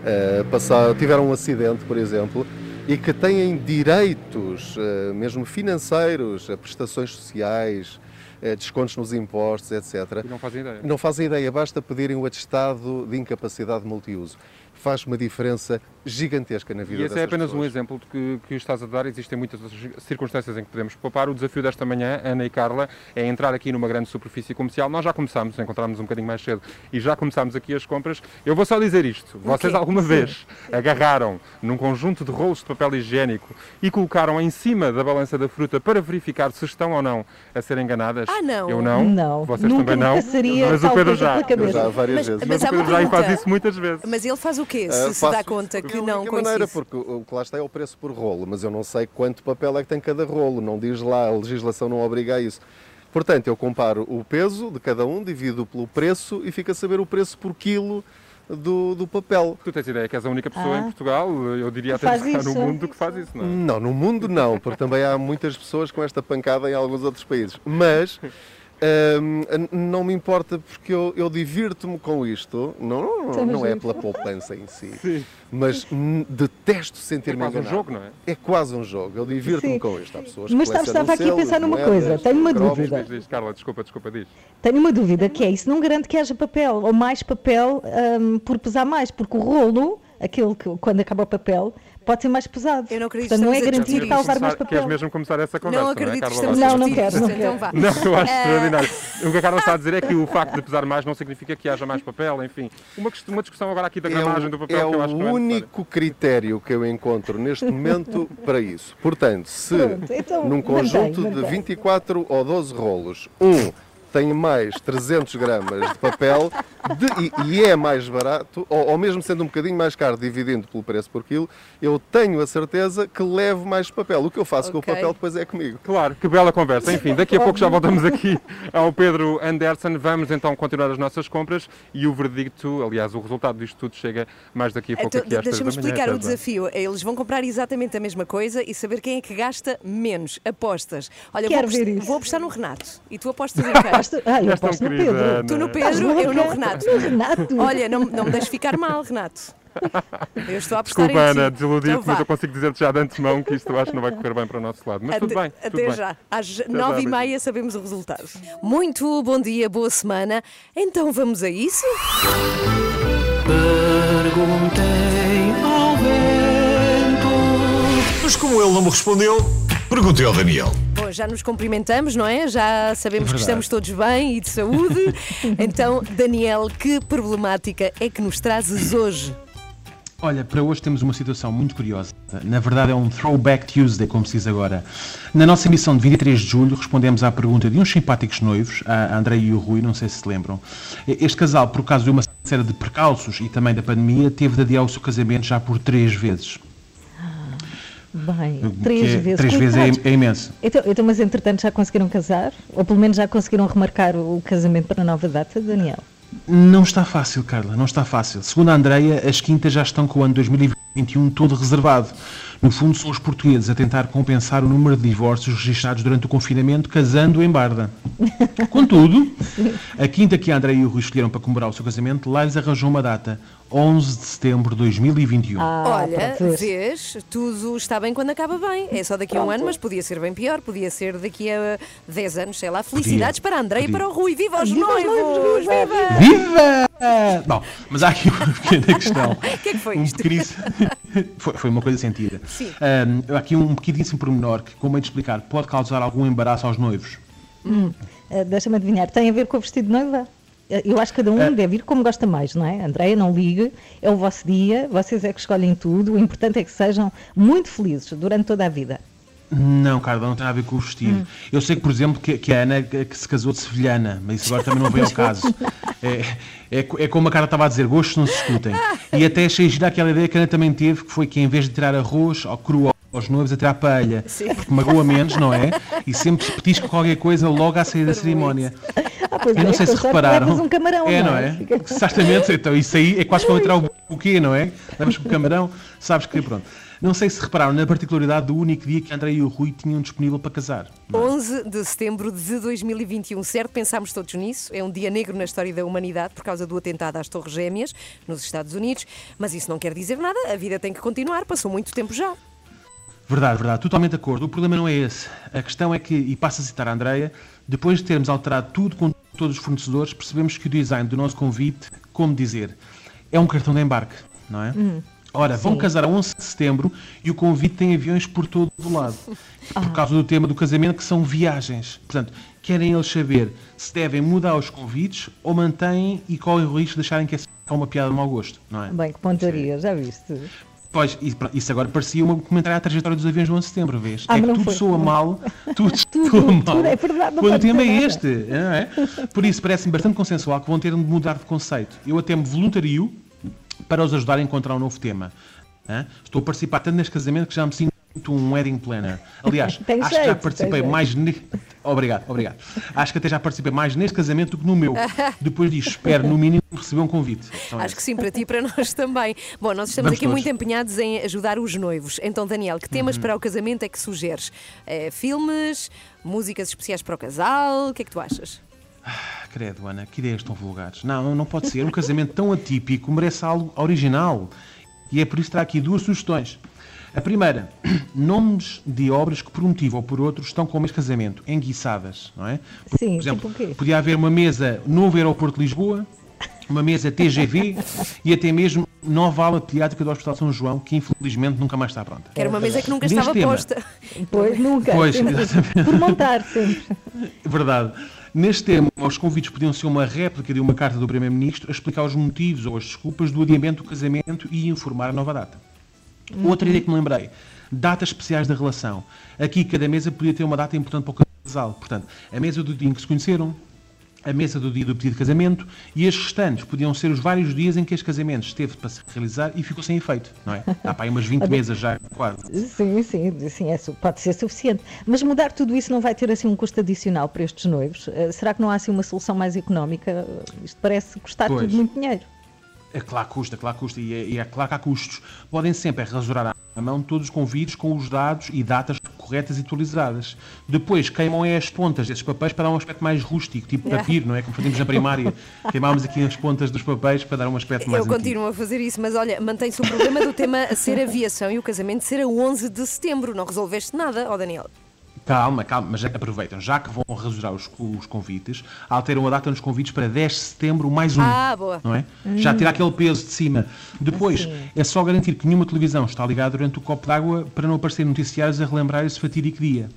eh, passaram- tiveram um acidente, por exemplo, e que têm direitos, eh, mesmo financeiros, a prestações sociais, eh, descontos nos impostos, etc.
E não fazem ideia.
Não fazem ideia, basta pedirem o atestado de incapacidade multiuso. Faz uma diferença gigantesca na vida
E esse é apenas um
pessoas.
exemplo de que, que estás a dar. Existem muitas outras circunstâncias em que podemos poupar. O desafio desta manhã, Ana e Carla, é entrar aqui numa grande superfície comercial. Nós já começámos, encontramos um bocadinho mais cedo e já começámos aqui as compras. Eu vou só dizer isto. Vocês alguma vez agarraram num conjunto de rolos de papel higiênico e colocaram em cima da balança da fruta para verificar se estão ou não a ser enganadas?
Ah, não.
Eu não.
Não,
Vocês
nunca
também não.
passaria
Mas o Pedro já.
Já várias
Mas-
vezes.
mas
Mas o Pedro já
pergunta.
faz isso muitas vezes.
Mas ele faz o quê? Se
Ah,
se dá conta que
de
não
única
coincide.
maneira, porque o que lá está é o preço por rolo, mas eu não sei quanto papel é que tem cada rolo, não diz lá, a legislação não obriga a isso. Portanto, eu comparo o peso de cada um, divido pelo preço e fico a saber o preço por quilo do, do papel.
Tu tens ideia que és a única pessoa
Ah.
em Portugal, eu diria até que no mundo que faz isso, não é?
Não, no mundo não, porque também há muitas pessoas com esta pancada em alguns outros países. Mas hum, não me importa porque eu, eu divirto-me com isto, não,
é
não é pela poupança em si, mas hum, detesto
É
sentir-me
quase um
enganado.
jogo, não é?
É quase um jogo, eu divirto-me
Sim.
com isto. Há pessoas
Mas sabes, estava aqui a pensar numa
moedas,
coisa, tenho uma
cromos.
dúvida.
Diz, diz, Carla, desculpa, desculpa, diz.
Tenho uma dúvida que é isso não garante que haja papel ou mais papel hum, por pesar mais, porque o rolo, aquele que quando acaba o papel, pode ser mais pesado.
Eu não acredito
Portanto, não é
que a discutir
que vai levar
Começar-
mais
Queres
papel.
mesmo começar essa conversa,
Não
é,
acredito que
Carla
estamos
Não,
a
não quero, não
então vá.
Não, eu acho
Eh,
extraordinário. O que a Carla está a dizer é que o facto de pesar mais não significa que haja mais papel, enfim. Uma, uma discussão agora aqui da
É
gramagem
o,
do papel
é
que eu acho que
o
não é necessária.
único critério que eu encontro neste momento para isso. Portanto, se
Pronto, então,
num
mantém,
conjunto de
mantém.
24 ou 12 rolos, um tem mais 300 gramas de papel de- e, e é mais barato, ou, ou mesmo sendo um bocadinho mais caro, dividindo pelo preço por quilo, eu tenho a certeza que levo mais papel. O que eu faço com o papel depois é comigo.
Claro, que bela conversa. Enfim, daqui a pouco já voltamos aqui ao Pedro Anderson. Vamos então continuar as nossas compras e o verdicto, aliás, o resultado disto tudo chega mais daqui a pouco
Então,
aqui às
Deixa-me
da manhã.
explicar o desafio. Eles vão comprar exatamente a mesma coisa e saber quem é que gasta menos. Apostas. Olha,
Quero
vou,
ver isso.
vou apostar no Renato. E tu apostas em quem?
Ah, eu aposto no
querida,
Pedro.
Ana.
Tu no Pedro, eu no? Renato.
No Renato.
Olha, não, não me deixes ficar mal, Renato. Eu estou a apostar
Desculpa,
em ti.
Ana, desiludir-te,
Então
mas eu consigo dizer-te já de antemão que isto acho que não vai correr bem para o nosso lado. Mas tudo
Até-
bem, tudo
Até
bem.
já. Às
já,
nove e meia sabemos o resultado. Muito bom dia, boa semana. Então vamos a isso?
Perguntei ao vento. Mas como ele não me respondeu, perguntei ao Daniel.
Já nos cumprimentamos, não é? Já sabemos que estamos todos bem e de saúde. *laughs* então, Daniel, que problemática é que nos trazes hoje?
Olha, para hoje temos uma situação muito curiosa. Na verdade é um Throwback Tuesday, como se diz agora. Na nossa emissão de 23 de julho respondemos à pergunta de uns simpáticos noivos, a André e o Rui, não sei se se lembram. Este casal, por causa de uma série de percalços e também da pandemia, teve de adiar o seu casamento já por três vezes.
Bem, três
é-
vezes.
Três vezes é, é imenso.
Então, então, mas entretanto já conseguiram casar? Ou pelo menos já conseguiram remarcar o casamento para a nova data, Daniel?
Não está fácil, Carla, não está fácil. Segundo a Andreia, as quintas já estão com o ano 2021 todo reservado. No fundo, são os portugueses a tentar compensar o número de divórcios registrados durante o confinamento, casando em Barda. *laughs* Contudo, a quinta que a Andreia e o Rui escolheram para comemorar o seu casamento, lá lhes arranjou uma data, 11 de setembro de 2021.
Ah,
Olha,
pronto, vês.
vês, tudo está bem quando acaba bem. É só daqui a um ano, mas podia ser bem pior. Podia ser daqui a 10 anos, sei lá. Felicidades para a André e
podia.
para o Rui. Viva os
Viva os
noivos!
noivos, viva!
Viva! Bom, mas há aqui uma *laughs* pequena questão. *laughs*
O que é que foi
um
isto? *laughs*
foi, foi uma coisa sentida.
Sim.
Ahm, há aqui um pequeníssimo pormenor que, como é de explicar, pode causar algum embaraço aos noivos.
Hum, eh, Deixa-me adivinhar, tem a ver com o vestido de noiva? Eh, Eu acho que cada um
É.
deve ir como gosta mais, não é? Andréia, não ligue, é o vosso dia, vocês é que escolhem tudo, o importante é que sejam muito felizes durante toda a vida.
Não, Carla, não tem nada a ver com o vestido.
Hum.
Eu sei que, por exemplo, que, que a Ana que se casou de sevilhana, mas isso agora também não vem ao caso. *laughs* É, é, é como a Carla estava a dizer, gostos não se discutem. E até achei gira aquela ideia que a Ana também teve, que foi que em vez de tirar arroz ao cru aos noivos, a tirar paella. Porque magoa menos, não é? E sempre se petisca qualquer coisa logo à saída da cerimónia.
Ah,
Eu não
é,
sei se repararam.
um camarão,
é,
não
não
é?
é?
Fica-
Exatamente. Então, isso aí é quase como entrar o buquê, não é? Levas com o camarão, sabes que pronto. Não sei se repararam na particularidade do único dia que André e o Rui tinham disponível para casar.
11 de setembro de 2021, certo? Pensámos todos nisso. É um dia negro na história da humanidade por causa do atentado às Torres Gêmeas nos Estados Unidos. Mas isso não quer dizer nada. A vida tem que continuar. Passou muito tempo já.
Verdade, verdade, totalmente de acordo. O problema não é esse. A questão é que, e passo a citar a Andreia, depois de termos alterado tudo com todos os fornecedores, percebemos que o design do nosso convite, como dizer, é um cartão de embarque, não é?
Hum.
Ora, vão
Sim.
casar a 11 de setembro e o convite tem aviões por todo o lado. Por causa do tema do casamento, que são viagens. Portanto, querem eles saber se devem mudar os convites ou mantêm e correm o risco de acharem que é uma piada de mau gosto, não é?
Bem, que pontaria, já viste?
Pois, isso agora parecia um comentário à trajetória dos aviões do 11 de setembro, vês?
Ah,
é que tudo
foi.
soa mal, *laughs* tudo,
Tudo,
soa mal.
tudo, é verdade,
Quando o tema é este, não é? Por isso, parece-me bastante consensual que vão ter de mudar de conceito. Eu até me voluntario para os ajudar a encontrar um novo tema. hã? Estou a participar tanto neste casamento que já me sinto um wedding planner. Aliás, *laughs* acho que já
jeito,
participei
jeito.
mais. Ne... Obrigado, obrigado. Acho que até já participei mais neste casamento do que no meu. Depois disso, espero no mínimo receber um convite. Então é
Acho que sim, para ti e para *laughs* nós também. Bom, nós estamos
Vamos
aqui
todos.
muito empenhados em ajudar os noivos. Então, Daniel, que temas
Uhum.
para o casamento é que sugeres? Eh, filmes, músicas especiais para o casal? O que é que tu achas?
Credo, Ana, que ideias tão vulgares. Não, não pode ser. Um casamento tão atípico merece algo original. E é por isso que trago aqui duas sugestões. A primeira, *clears throat* nomes de obras que por um motivo ou por outro estão como este casamento, enguiçadas, não é? Por,
Sim,
por exemplo,
tipo o quê?
podia haver uma mesa Novo Aeroporto de Lisboa, uma mesa TGV e até mesmo nova ala pediátrica do Hospital São João, que infelizmente nunca mais está pronta.
Que era uma mesa que nunca
Neste
estava
tema-
posta.
Pois, nunca.
Pois, exatamente.
Por montar, sempre.
Verdade. Neste tema, os convites podiam ser uma réplica de uma carta do Primeiro-Ministro a explicar os motivos ou as desculpas do adiamento do casamento e informar a nova data. Outra ideia que me lembrei, datas especiais da relação. Aqui cada mesa podia ter uma data importante para o casal. Portanto, a mesa do dia em que se conheceram, a mesa do dia do pedido de casamento e as restantes podiam ser os vários dias em que este casamento esteve para se realizar e ficou sem efeito, não é? *laughs* Há para aí umas 20 mesas já, quase.
Sim, sim, sim é, pode ser suficiente. Mas mudar tudo isso não vai ter assim um custo adicional para estes noivos? Eh, será que não há assim uma solução mais económica? Isto parece custar
Pois.
tudo muito dinheiro.
É claro que custa, claro que custa, e é, e é claro que há custos. Podem sempre rasurar à mão todos os convites com os dados e datas corretas e atualizadas. Depois queimam é as pontas desses papéis para dar um aspecto mais rústico, tipo papiro, não é? Como fazíamos na primária. *laughs* Queimámos aqui as pontas dos papéis para dar um aspecto mais
Eu
antigo.
continuo a fazer isso, mas olha, mantém-se o problema do tema ser aviação e o casamento ser a 11 de setembro. Não resolveste nada, ó Daniel?
Calma, calma, mas aproveitam, já que vão rasurar os, os convites, alteram a data nos convites para 10 de setembro mais um.
Ah, boa.
Não é? Já tirar aquele peso de cima. Depois, é só garantir que nenhuma televisão está ligada durante o copo d'água para não aparecer noticiários a relembrar esse fatídico dia.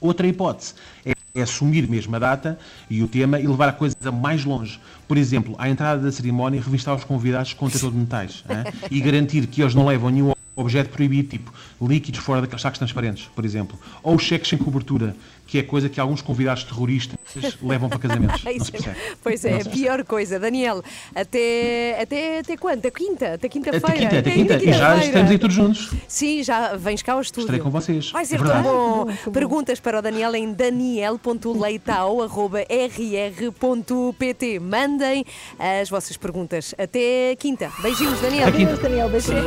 Outra hipótese é, é assumir mesmo a data e o tema e levar a coisa mais longe. Por exemplo, à entrada da cerimónia, revistar os convidados com contentor de metais hã? e garantir que eles não levam nenhum objeto proibido, tipo líquidos fora daqueles sacos transparentes, por exemplo. Ou cheques sem cobertura, que é coisa que alguns convidados terroristas levam para casamentos. *laughs* Não
Isso
se
é- pois é, a pior coisa. Daniel, até, até, até quando? Até quinta? Até quinta-feira?
Até quinta, até quinta. E já estamos aí todos juntos.
Sim, já vens cá ao estúdio.
Estarei com vocês.
Vai ser
É
tão
verdade.
bom. Perguntas para o Daniel em daniel.leitao.rr.pt. Mandem as vossas perguntas. Até quinta. Beijinhos, Daniel.
Até quinta.
Deus, Daniel, beijinho.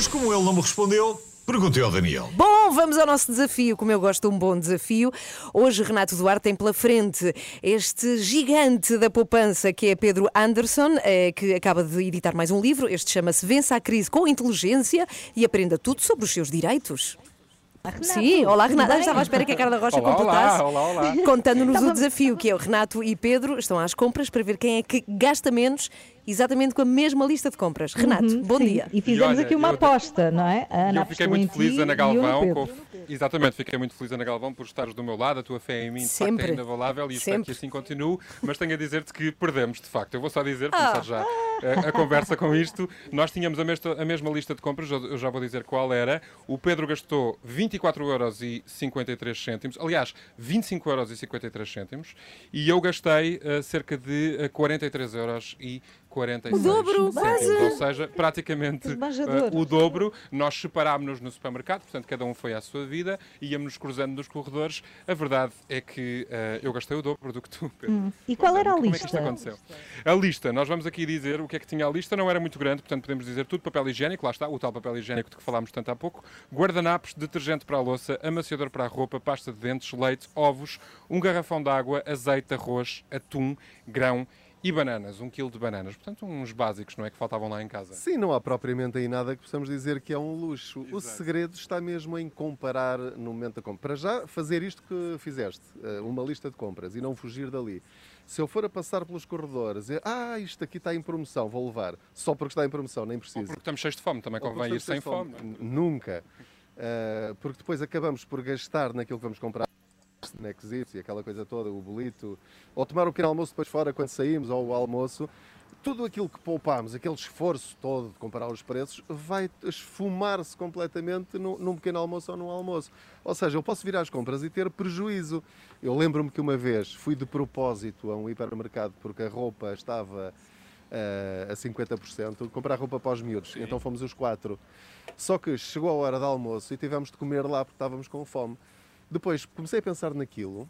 Mas como ele não me respondeu, perguntei ao Daniel.
Bom, vamos ao nosso desafio, como eu gosto de um bom desafio. Hoje Renato Duarte tem pela frente este gigante da poupança que é Pedro Anderson, eh, que acaba de editar mais um livro. Este chama-se Vença a Crise com Inteligência e aprenda tudo sobre os seus direitos. Sim, olá Renato.
bem?
Estava à espera que a Carla Rocha
Olá,
completasse.
olá, olá, olá. *laughs*
Contando-nos o desafio, que é o Renato e Pedro estão às compras para ver quem é que gasta menos exatamente com a mesma lista de compras. Renato,
Uhum,
bom
sim.
dia.
E fizemos
olha,
aqui uma
eu-
aposta, não é?
E
Ana
eu fiquei muito feliz, Ana
e eu,
Galvão.
Pedro.
com- Exatamente, fiquei muito feliz, Ana Galvão, por estares do meu lado. A tua fé em mim, de
Sempre.
facto, é inabalável e espero que assim continue. Mas tenho a dizer-te que perdemos, de facto. Eu vou só dizer,
Ah.
começar já a, a conversa com isto. Nós tínhamos a, mesta- a mesma lista de compras, eu eu já vou dizer qual era. O Pedro gastou 24,53 euros. Aliás, 25,53 euros. E eu gastei eh, cerca de eh, 43 euros e 46
O dobro,
cêntimos.
quase.
Ou seja, praticamente *laughs* eh, o dobro. Nós separámos-nos no supermercado, portanto, cada um foi à sua vida, íamos cruzando nos corredores. A verdade é que eh, eu gastei o dobro do que tu, Pedro.
Hum. E qual era a
Como é que isto
lista?
aconteceu? A lista, nós vamos aqui dizer o que é que tinha a lista, não era muito grande, portanto podemos dizer tudo, papel higiênico, lá está, o tal papel higiênico de que falámos tanto há pouco, guardanapos, detergente para a louça, amaciador para a roupa, pasta de dentes, leite, ovos, um garrafão de água, azeite, arroz, atum, grão e bananas, um quilo de bananas. Portanto, uns básicos, não é, que faltavam lá em casa.
Sim, não há propriamente aí nada que possamos dizer que é um luxo. O segredo está mesmo em comparar no momento da compra. Para já, fazer isto que fizeste, eh, uma lista de compras e não fugir dali. Se eu for a passar pelos corredores, e, ah, isto aqui está em promoção, vou levar. Só porque está em promoção, nem
Ou
preciso.
porque estamos cheios de fome, também
Ou
convém ir sem fome.
N- Nunca. Uh, porque depois acabamos por gastar naquilo que vamos comprar, snackzitos e aquela coisa toda, o bolito, ou tomar o pequeno almoço depois fora quando saímos, ou o almoço. Tudo aquilo que poupámos, aquele esforço todo de comparar os preços, vai esfumar-se completamente num, num pequeno almoço ou num almoço. Ou seja, eu posso vir às compras e ter prejuízo. Eu lembro-me que uma vez fui de propósito a um hipermercado porque a roupa estava eh, a 50%, comprar roupa para os miúdos. Então fomos os quatro. Só que chegou a hora de almoço e tivemos de comer lá porque estávamos com fome. Depois comecei a pensar naquilo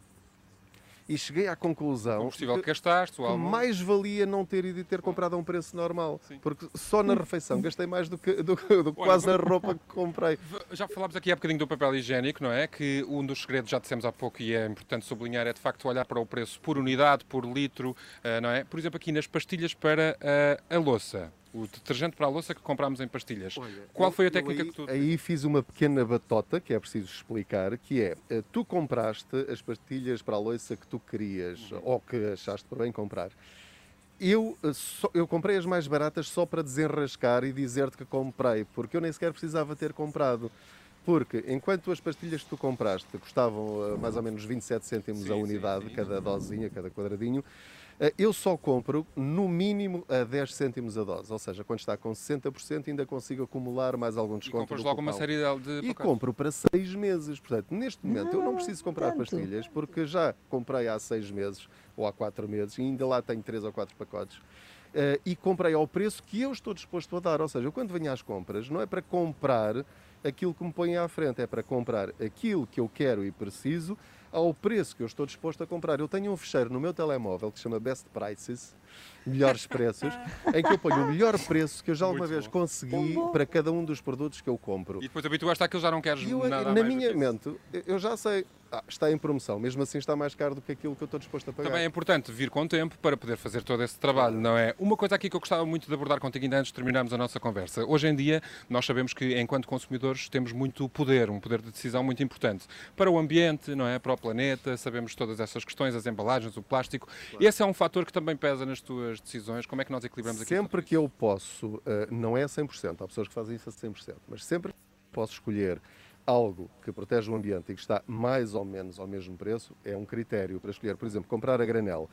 e cheguei à
O
conclusão
combustível que
que,
gastaste, o
que mais valia não ter ido e ter comprado a um preço normal. Porque só na refeição gastei mais do que, do, do
Olha,
quase a roupa que comprei. *laughs*
Já falámos aqui há bocadinho do papel higiênico, não é? Que um dos segredos, já dissemos há pouco e é importante sublinhar, é de facto olhar para o preço por unidade, por litro, eh, não é? Por exemplo, aqui nas pastilhas para eh, a louça. O detergente para a louça que comprámos em pastilhas. Qual
Eu-
foi a técnica
aí,
que tu...
Aí fiz uma pequena batota, que é preciso explicar, que é, eh, tu compraste as pastilhas para a louça que tu querias,
Uhum.
ou que achaste por bem comprar. Eu, eh, só- eu comprei as mais baratas só para desenrascar e dizer-te que comprei, porque eu nem sequer precisava ter comprado. Porque enquanto as pastilhas que tu compraste custavam eh, mais ou menos 27 cêntimos a unidade, cada dosinha, cada quadradinho, eu só compro no mínimo a 10 cêntimos a dose. Ou seja, quando está com 60% ainda consigo acumular mais algum
E
desconto.
compras
do
logo uma série de, de
E compro para seis meses. Portanto, neste momento eu não preciso comprar
tanto.
pastilhas porque já comprei há seis meses ou há quatro meses e ainda lá tenho três ou quatro pacotes. Eh, e comprei ao preço que eu estou disposto a dar. Ou seja, eu quando venho às compras não é para comprar aquilo que me põe à frente, é para comprar aquilo que eu quero e preciso ao preço que eu estou disposto a comprar. Eu tenho um fecheiro no meu telemóvel que se chama Best Prices, melhores preços, *laughs* em que eu ponho o melhor preço que eu já alguma
Muito
vez
bom.
consegui para cada um dos produtos que eu compro.
E depois habituaste àquilo, já não queres
E eu,
nada
na minha mente, eu já sei, ah, está em promoção, mesmo assim está mais caro do que aquilo que eu estou disposto a pagar.
Também é importante vir com tempo para poder fazer todo esse trabalho, não é? Uma coisa aqui que eu gostava muito de abordar contigo ainda antes de terminarmos a nossa conversa. Hoje em dia, nós sabemos que, enquanto consumidores, temos muito poder, um poder de decisão muito importante para o ambiente, não é? Para o planeta, sabemos todas essas questões, as embalagens, o plástico. Esse é um fator que também pesa nas tuas decisões. Como é que nós equilibramos aqui?
Sempre que eu posso, ah, não é 100%, há pessoas que fazem isso a 100%, mas sempre que posso escolher algo que protege o ambiente e que está mais ou menos ao mesmo preço, é um critério para escolher. Por exemplo, comprar a granel.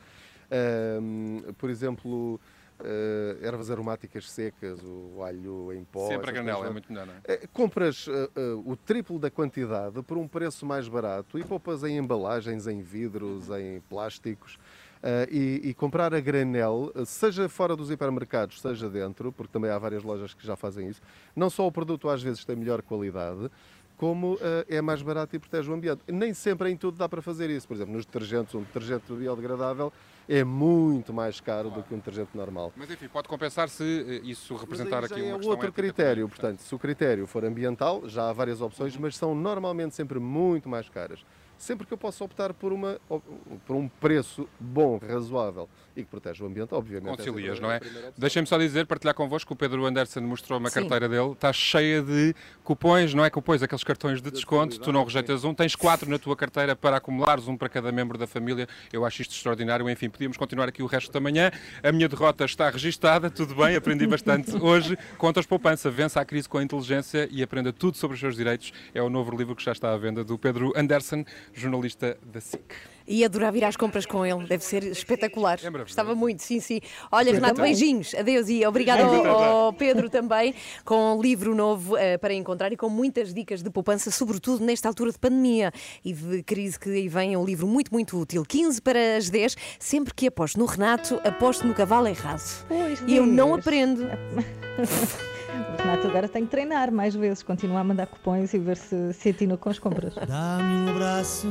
Ahm, por exemplo, ah, ervas aromáticas secas, o alho em pó.
Sempre a
coisas
é muito melhor, não é?
Eh, Compras eh, o triplo da quantidade por um preço mais barato e poupas em embalagens, em vidros, em plásticos. eh, e, e comprar a granel, seja fora dos hipermercados, seja dentro, porque também há várias lojas que já fazem isso, não só o produto às vezes tem melhor qualidade, como eh, é mais barato e protege o ambiente. Nem sempre em tudo dá para fazer isso. Por exemplo, nos detergentes, um detergente biodegradável é muito mais caro do que um detergente normal.
Mas enfim, pode compensar se eh, isso representar aqui uma
é outro critério. Portanto, se o critério for ambiental, já há várias opções,
Uhum.
mas são normalmente sempre muito mais caras. Sempre que eu possa optar por, uma, por um preço bom, razoável e que protege o ambiente, obviamente.
Concilias, não é? Deixem-me só dizer, partilhar convosco, o Pedro Anderson mostrou uma carteira dele, está cheia de cupões, não é cupões, aqueles cartões de desconto, tu não rejeitas um, tens quatro na tua carteira para acumulares um para cada membro da família, eu acho isto extraordinário, enfim, podíamos continuar aqui o resto da manhã, a minha derrota está registada, tudo bem, aprendi *laughs* bastante hoje, contas poupança, vença a crise com a inteligência e aprenda tudo sobre os seus direitos, é o novo livro que já está à venda do Pedro Anderson, jornalista da SIC.
E adorar vir às compras com ele, deve ser espetacular. É Estava muito, sim, sim. Olha, Renato, beijinhos, adeus e obrigado ao, ao, Pedro também, com um livro novo uh, para encontrar e com muitas dicas de poupança, sobretudo nesta altura de pandemia e de crise que aí vem. É um livro muito, muito útil. 15 para as 10, sempre que aposto no Renato, aposto no cavalo errado.
Pois
e eu não aprendo. *laughs*
O Renato agora tem que treinar mais vezes, continuar a mandar cupões e ver se se atina com as compras.
Dá-me um abraço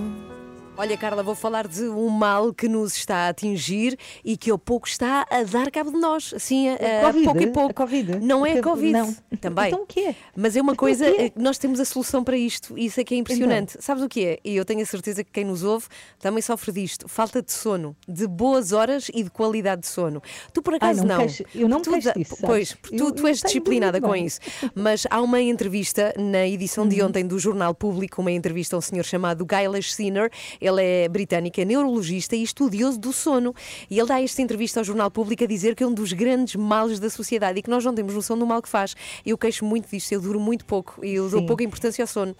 Olha, Carla, vou falar de um mal que nos está a atingir e que ao pouco está a dar cabo de nós. Assim, a, a
COVID,
pouco e pouco.
A COVID.
Não é a Covid.
Não.
Também.
Então o que é?
Mas é uma
Então,
coisa,
quê?
nós temos a solução para isto e isso é que é impressionante.
Então.
Sabes o que é? E eu tenho a certeza que quem nos ouve também sofre disto. Falta de sono, de boas horas e de qualidade de sono. Tu por acaso
não
não.
queixo- eu não
Tu
queixo disso?
Pois, tu,
Eu-
tu és disciplinada com
bem.
isso. Mas há uma entrevista na edição de ontem do Jornal Público, uma entrevista a um senhor chamado Gailesh Sinner. Ele é britânico, é neurologista e estudioso do sono. E ele dá esta entrevista ao Jornal Público a dizer que é um dos grandes males da sociedade e que nós não temos noção do mal que faz. Eu queixo muito disto, eu duro muito pouco e eu dou pouca importância ao sono.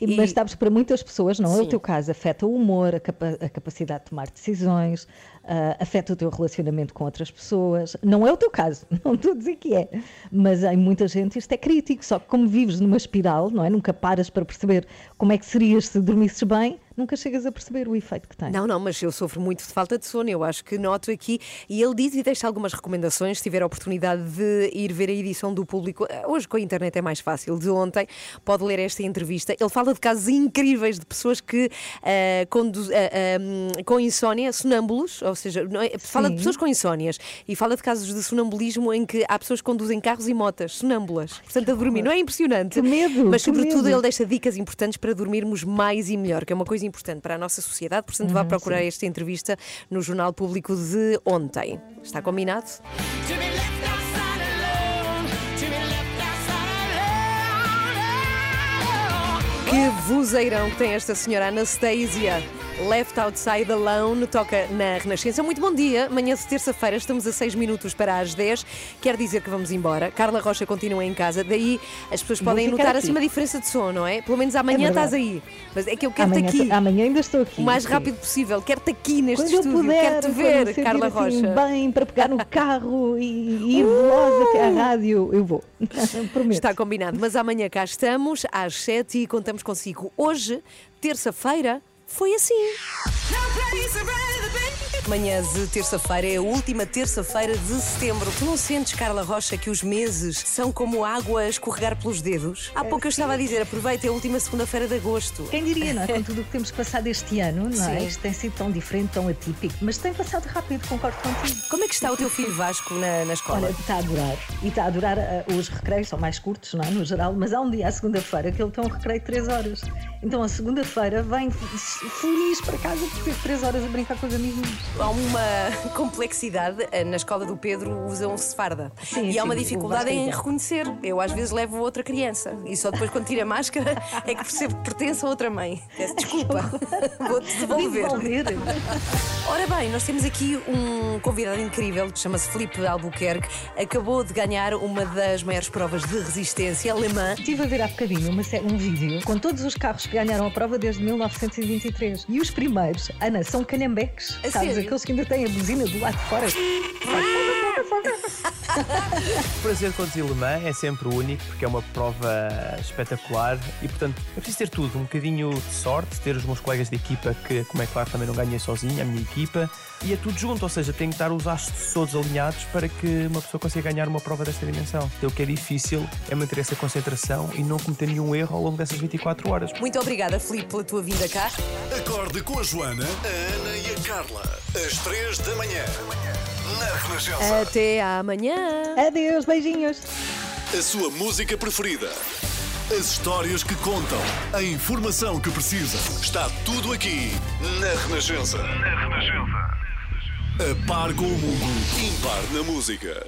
E- Mas sabes, para muitas pessoas, não é o teu caso, afeta o humor, a, capa- a capacidade de tomar decisões, afeta o teu relacionamento com outras pessoas. Não é o teu caso, *laughs* não estou a dizer que é. Mas em muita gente isto é crítico, só que como vives numa espiral, não é? Nunca paras para perceber como é que serias se dormisses bem, nunca chegas a perceber o efeito que tem.
Não, não, mas eu sofro muito de falta de sono, eu acho que noto aqui. E ele diz e deixa algumas recomendações, se tiver a oportunidade de ir ver a edição do público. eh, Hoje com a internet é mais fácil, de ontem, pode ler esta entrevista. Ele fala de casos incríveis de pessoas que eh, conduz- eh, eh, com insónia, sonâmbulos, ou seja, não é- fala de pessoas com insónias e fala de casos de sonambulismo em que há pessoas que conduzem carros e motas, sonâmbulas, portanto a dormir. Não é impressionante?
Que medo,
Mas
que
sobretudo
medo.
ele deixa dicas importantes para dormirmos mais e melhor, que é uma coisa importante para a nossa sociedade. Portanto, vá
Uhum,
procurar
sim.
esta entrevista no Jornal Público de ontem. Está combinado? Que vozeirão que tem esta senhora Anastasia. Left Outside Alone toca na Renascença. Muito bom dia. Manhã de terça-feira, estamos a 6 minutos para as 10. Quer dizer que vamos embora. Carla Rocha continua em casa. Daí as pessoas podem notar
aqui.
assim uma diferença de som, não é? Pelo menos amanhã
É
estás aí. Mas é que eu quero-te aqui.
amanhã ainda estou aqui.
O mais
sim.
rápido possível. Quero-te aqui neste
Quando
estúdio. Quero-te ver, Carla
assim
Rocha.
bem para pegar no *laughs* carro e, ir veloz até à rádio, eu vou. *laughs* Prometo.
Está combinado. Mas amanhã cá estamos, às 7 e contamos consigo. Hoje, terça-feira, foi assim. Manhã de terça-feira é a última terça-feira de setembro. Tu não sentes, Carla Rocha, que os meses são como água a escorregar pelos dedos? Há pouco eu estava a dizer, aproveita é a última segunda-feira de agosto.
Quem diria, não é? Com *laughs* tudo o que temos passado este ano, não é?
Sim.
Isto tem sido tão diferente, tão atípico, mas tem passado rápido, concordo contigo.
Como é que está o teu filho Vasco na, na escola?
Olha, está a adorar. E está a adorar. ah, os recreios são mais curtos, não é? No geral, mas há um dia, à segunda-feira, que ele tem um recreio de 3 horas. Então, a segunda-feira, vem feliz para casa por ter 3 horas a brincar com os amigos.
Há uma *laughs* complexidade. eh, Na escola do Pedro usam-se farda.
Sim,
e há
sim,
uma
o
dificuldade em reconhecer. Eu às vezes levo outra criança e só depois quando tiro a máscara *laughs* é que percebo que pertence a outra mãe. Peço desculpa. *laughs* Vou-te devolver. Ora bem, nós temos aqui um convidado incrível que chama-se Filipe Albuquerque. Acabou de ganhar uma das maiores provas de resistência alemã.
Estive a ver há bocadinho uma um vídeo com todos os carros que ganharam a prova desde 1923. E os primeiros, Ana, são calhambeques.
A
Sabes? Aqueles que ainda têm a buzina do lado de fora. *laughs*
O prazer de conduzir Le Mans é sempre único porque é uma prova espetacular e, portanto, é preciso ter tudo. Um bocadinho de sorte, ter os meus colegas de equipa que, como é claro, também não ganhei sozinho, a minha equipa, e é tudo junto, ou seja, tem que estar os astros todos alinhados para que uma pessoa consiga ganhar uma prova desta dimensão. Então, o que é difícil é manter essa concentração e não cometer nenhum erro ao longo dessas 24 horas.
Muito obrigada, Filipe, pela tua vinda cá.
Acorde com a Joana, a Ana e a Carla. Às 3 da manhã. Na Renascença.
Até amanhã.
Adeus, beijinhos.
A sua música preferida. As histórias que contam. A informação que precisa. Está tudo aqui na Renascença. Na Renascença. A par com o mundo. Impar na música.